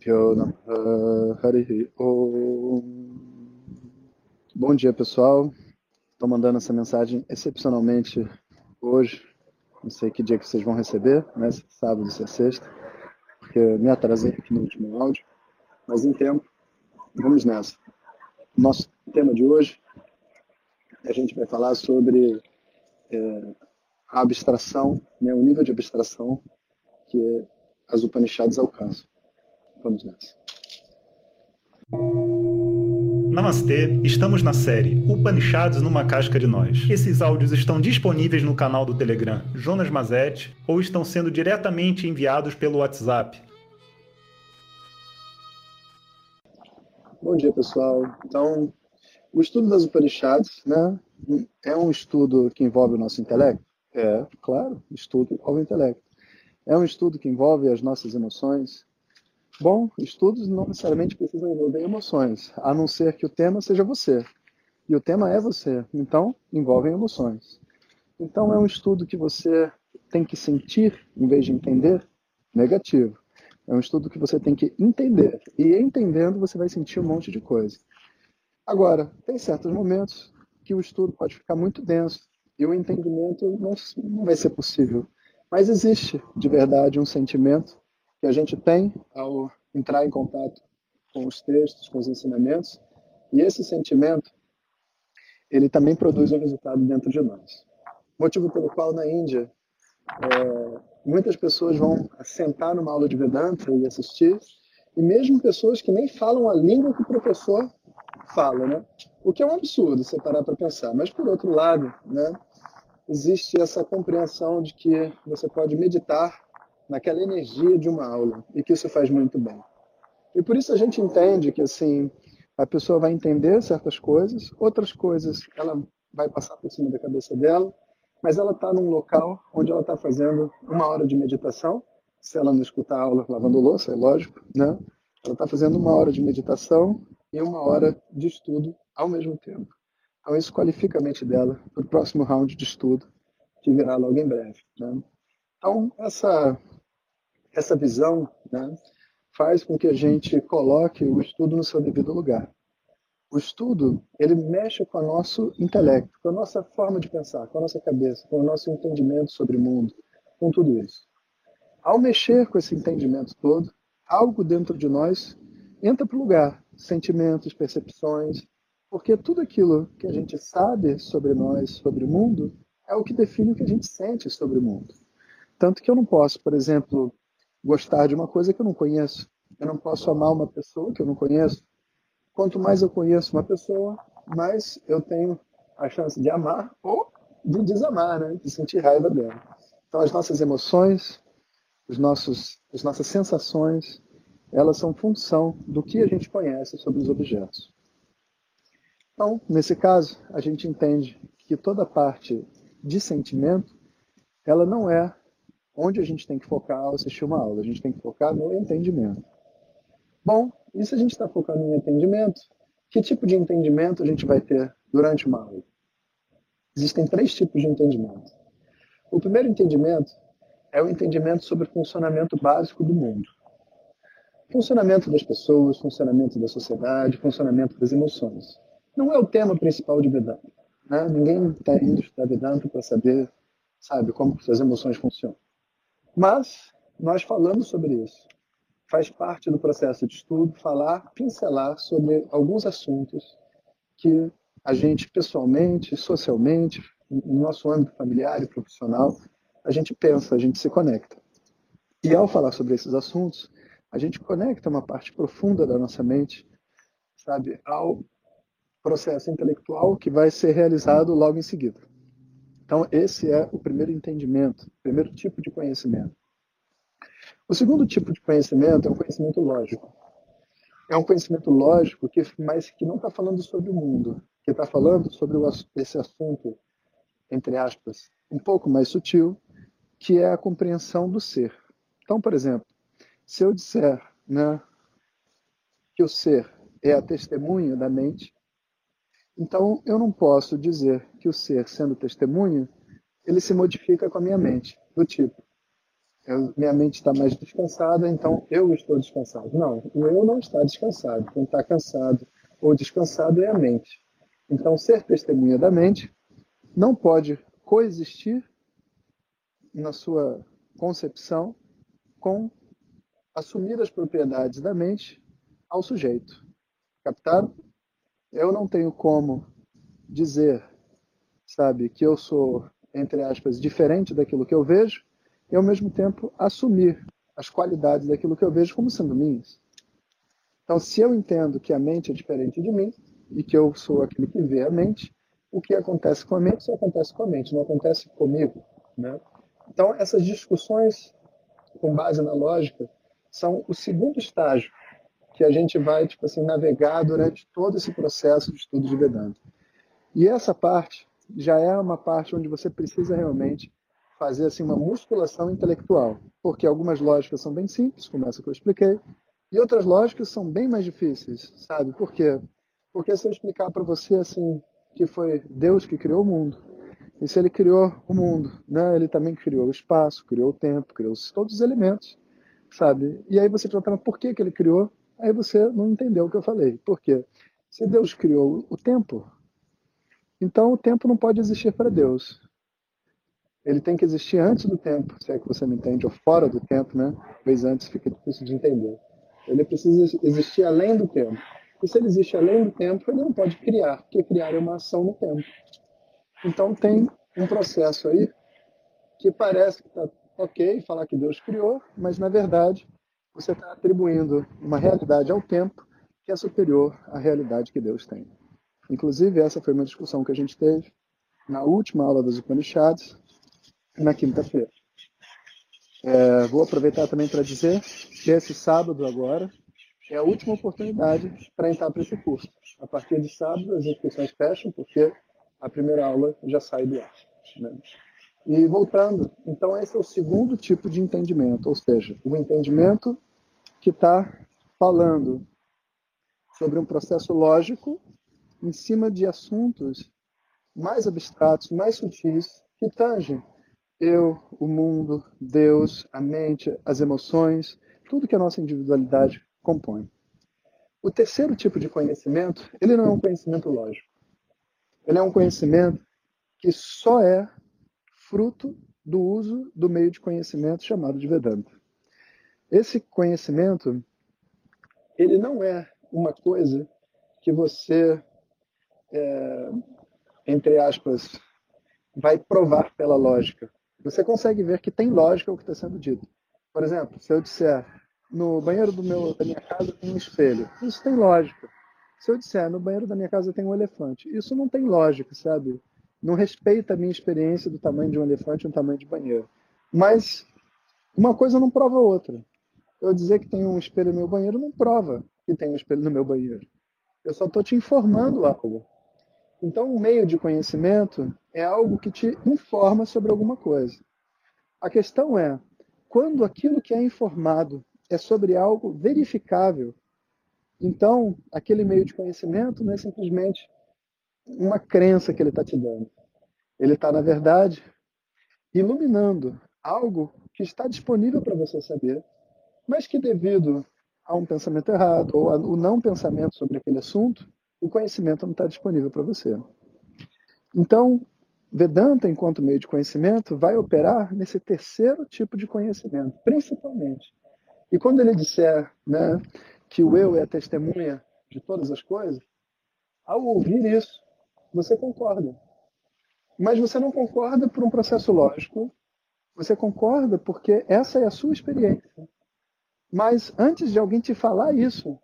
Pyo Namaha Harihi Om. Bom dia, pessoal. Estou mandando essa mensagem excepcionalmente hoje. Não sei que dia que vocês vão receber, né? É sábado, se é sexta, porque me atrasei aqui no último áudio. Mas em tempo, vamos nessa. Nosso tema de hoje, a gente vai falar sobre é, a abstração, né, o nível de abstração que as Upanishads alcançam. Vamos nessa. Namastê, estamos na série Upanishads numa casca de nós. Esses áudios estão disponíveis no canal do Telegram Jonas Mazet ou estão sendo diretamente enviados pelo WhatsApp. Bom dia, pessoal. Então, o estudo das Upanishads né, é um estudo que envolve o nosso intelecto? É, claro, estudo envolve o intelecto. É um estudo que envolve as nossas emoções? Bom, estudos não necessariamente precisam envolver emoções, a não ser que o tema seja você. E o tema é você, então envolvem emoções. Então é um estudo que você tem que sentir em vez de entender? Negativo. É um estudo que você tem que entender. E entendendo, você vai sentir um monte de coisa. Agora, tem certos momentos que o estudo pode ficar muito denso e o entendimento não, não vai ser possível. Mas existe, de verdade, um sentimento que a gente tem ao entrar em contato com os textos, com os ensinamentos, e esse sentimento, ele também produz um resultado dentro de nós. Motivo pelo qual na Índia é, muitas pessoas vão sentar numa aula de Vedanta e assistir, e mesmo pessoas que nem falam a língua que o professor fala, né? O que é um absurdo você parar para pensar. Mas por outro lado, né, existe essa compreensão de que você pode meditar naquela energia de uma aula e que isso faz muito bem. E por isso a gente entende que assim a pessoa vai entender certas coisas, outras coisas ela vai passar por cima da cabeça dela, mas ela está num local onde ela está fazendo uma hora de meditação, se ela não escutar a aula lavando louça, é lógico, né? Ela está fazendo uma hora de meditação e uma hora de estudo ao mesmo tempo. Então, isso qualifica a mente dela para o próximo round de estudo, que virá logo em breve. Né? Então, essa, essa visão né, faz com que a gente coloque o estudo no seu devido lugar. O estudo, ele mexe com o nosso intelecto, com a nossa forma de pensar, com a nossa cabeça, com o nosso entendimento sobre o mundo, com tudo isso. Ao mexer com esse entendimento todo, algo dentro de nós entra para o lugar, sentimentos, percepções, porque tudo aquilo que a gente sabe sobre nós, sobre o mundo, é o que define o que a gente sente sobre o mundo. Tanto que eu não posso, por exemplo, gostar de uma coisa que eu não conheço. Eu não posso amar uma pessoa que eu não conheço. Quanto mais eu conheço uma pessoa, mais eu tenho a chance de amar ou de desamar, né? de sentir raiva dela. Então, as nossas emoções, os nossos, as nossas sensações, elas são função do que a gente conhece sobre os objetos. Então, nesse caso, a gente entende que toda parte de sentimento, ela não é onde a gente tem que focar ao assistir uma aula. A gente tem que focar no entendimento. Bom, e se a gente está focando em entendimento, que tipo de entendimento a gente vai ter durante uma aula? Existem três tipos de entendimento. O primeiro entendimento é o entendimento sobre o funcionamento básico do mundo. Funcionamento das pessoas, funcionamento da sociedade, funcionamento das emoções não é o tema principal de Vedanta. Né? Ninguém está indo estudar Vedanta para saber, sabe, como as emoções funcionam. Mas nós falamos sobre isso. Faz parte do processo de estudo falar, pincelar sobre alguns assuntos que a gente pessoalmente, socialmente, no nosso âmbito familiar e profissional, a gente pensa, a gente se conecta. E ao falar sobre esses assuntos, a gente conecta uma parte profunda da nossa mente, sabe, ao processo intelectual que vai ser realizado logo em seguida. Então, esse é o primeiro entendimento, o primeiro tipo de conhecimento. O segundo tipo de conhecimento é um conhecimento lógico. É um conhecimento lógico, que, mas que não está falando sobre o mundo, que está falando sobre o, esse assunto, entre aspas, um pouco mais sutil, que é a compreensão do ser. Então, por exemplo, se eu disser né, que o ser é a testemunha da mente, então, eu não posso dizer que o ser, sendo testemunho, ele se modifica com a minha mente, do tipo, eu, minha mente está mais descansada, então eu estou descansado. Não, o eu não está descansado. Quem está cansado ou descansado é a mente. Então, ser testemunha da mente não pode coexistir na sua concepção com assumir as propriedades da mente ao sujeito. Captaram? Eu não tenho como dizer, sabe, que eu sou, entre aspas, diferente daquilo que eu vejo e, ao mesmo tempo, assumir as qualidades daquilo que eu vejo como sendo minhas. Então, se eu entendo que a mente é diferente de mim e que eu sou aquele que vê a mente, o que acontece com a mente só acontece com a mente, não acontece comigo. Né? Então, essas discussões com base na lógica são o segundo estágio que a gente vai tipo assim navegar durante todo esse processo de estudo de Vedanta. E essa parte já é uma parte onde você precisa realmente fazer assim uma musculação intelectual, porque algumas lógicas são bem simples, como essa que eu expliquei, e outras lógicas são bem mais difíceis, sabe? Por quê? Porque se eu explicar para você assim que foi Deus que criou o mundo, e se ele criou o mundo, né, ele também criou o espaço, criou o tempo, criou todos os elementos, sabe? E aí você pergunta, por que que ele criou? Aí você não entendeu o que eu falei. Por quê? Se Deus criou o tempo, então o tempo não pode existir para Deus. Ele tem que existir antes do tempo, se é que você me entende, ou fora do tempo, né? Talvez antes fica difícil de entender. Ele precisa existir além do tempo. E se ele existe além do tempo, ele não pode criar, porque criar é uma ação no tempo. Então tem um processo aí que parece que está ok falar que Deus criou, mas na verdade você está atribuindo uma realidade ao tempo que é superior à realidade que Deus tem. Inclusive, essa foi uma discussão que a gente teve na última aula das Upanishads, na quinta-feira. É, vou aproveitar também para dizer que esse sábado agora é a última oportunidade para entrar para esse curso. A partir de sábado as inscrições fecham, porque a primeira aula já sai do ar. Né? E voltando, então esse é o segundo tipo de entendimento, ou seja, o entendimento que está falando sobre um processo lógico em cima de assuntos mais abstratos, mais sutis, que tangem eu, o mundo, Deus, a mente, as emoções, tudo que a nossa individualidade compõe. O terceiro tipo de conhecimento, ele não é um conhecimento lógico. Ele é um conhecimento que só é fruto do uso do meio de conhecimento chamado de Vedanta. Esse conhecimento, ele não é uma coisa que você, é, entre aspas, vai provar pela lógica. Você consegue ver que tem lógica o que está sendo dito. Por exemplo, se eu disser no banheiro do meu, da minha casa tem um espelho, isso tem lógica. Se eu disser no banheiro da minha casa tem um elefante, isso não tem lógica, sabe? Não respeita a minha experiência do tamanho de um elefante e um tamanho de banheiro. Mas uma coisa não prova a outra. Eu dizer que tem um espelho no meu banheiro não prova que tem um espelho no meu banheiro. Eu só estou te informando algo. Então, um meio de conhecimento é algo que te informa sobre alguma coisa. A questão é, quando aquilo que é informado é sobre algo verificável, então aquele meio de conhecimento não é simplesmente uma crença que ele está te dando. Ele está, na verdade, iluminando algo que está disponível para você saber, mas que devido a um pensamento errado ou ao não pensamento sobre aquele assunto, o conhecimento não está disponível para você. Então, Vedanta, enquanto meio de conhecimento, vai operar nesse terceiro tipo de conhecimento, principalmente. E quando ele disser né, que o eu é a testemunha de todas as coisas, ao ouvir isso, você concorda. Mas você não concorda por um processo lógico, você concorda porque essa é a sua experiência. Mas antes de alguém te falar isso,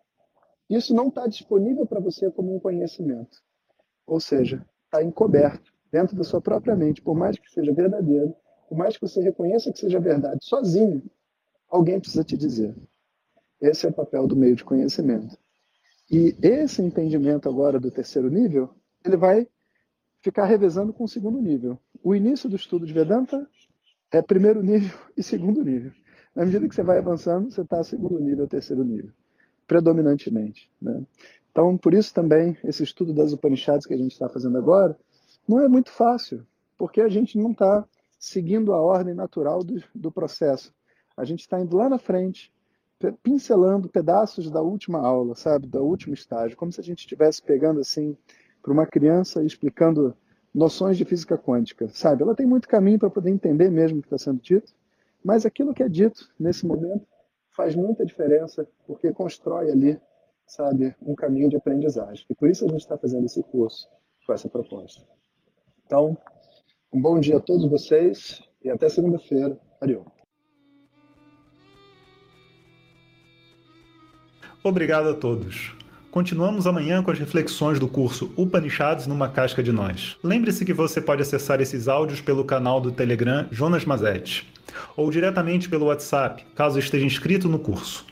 isso não está disponível para você como um conhecimento. Ou seja, está encoberto dentro da sua própria mente, por mais que seja verdadeiro, por mais que você reconheça que seja verdade, sozinho, alguém precisa te dizer. Esse é o papel do meio de conhecimento. E esse entendimento agora do terceiro nível, ele vai ficar revezando com o segundo nível. O início do estudo de Vedanta é primeiro nível e segundo nível. Na medida que você vai avançando, você está segundo nível, terceiro nível predominantemente. Né? Então, por isso também, esse estudo das Upanishads que a gente está fazendo agora não é muito fácil, porque a gente não está seguindo a ordem natural do, do processo. A gente está indo lá na frente, pincelando pedaços da última aula, sabe, do último estágio, como se a gente estivesse pegando assim para uma criança e explicando noções de física quântica, sabe? Ela tem muito caminho para poder entender mesmo o que está sendo dito, mas aquilo que é dito nesse momento faz muita diferença, porque constrói ali, sabe, um caminho de aprendizagem. E por isso a gente está fazendo esse curso com essa proposta. Então, um bom dia a todos vocês e até segunda-feira. Ariô. Obrigado a todos. Continuamos amanhã com as reflexões do curso Upanishads numa casca de nós. Lembre-se que você pode acessar esses áudios pelo canal do Telegram Jonas Mazetti ou diretamente pelo WhatsApp, caso esteja inscrito no curso.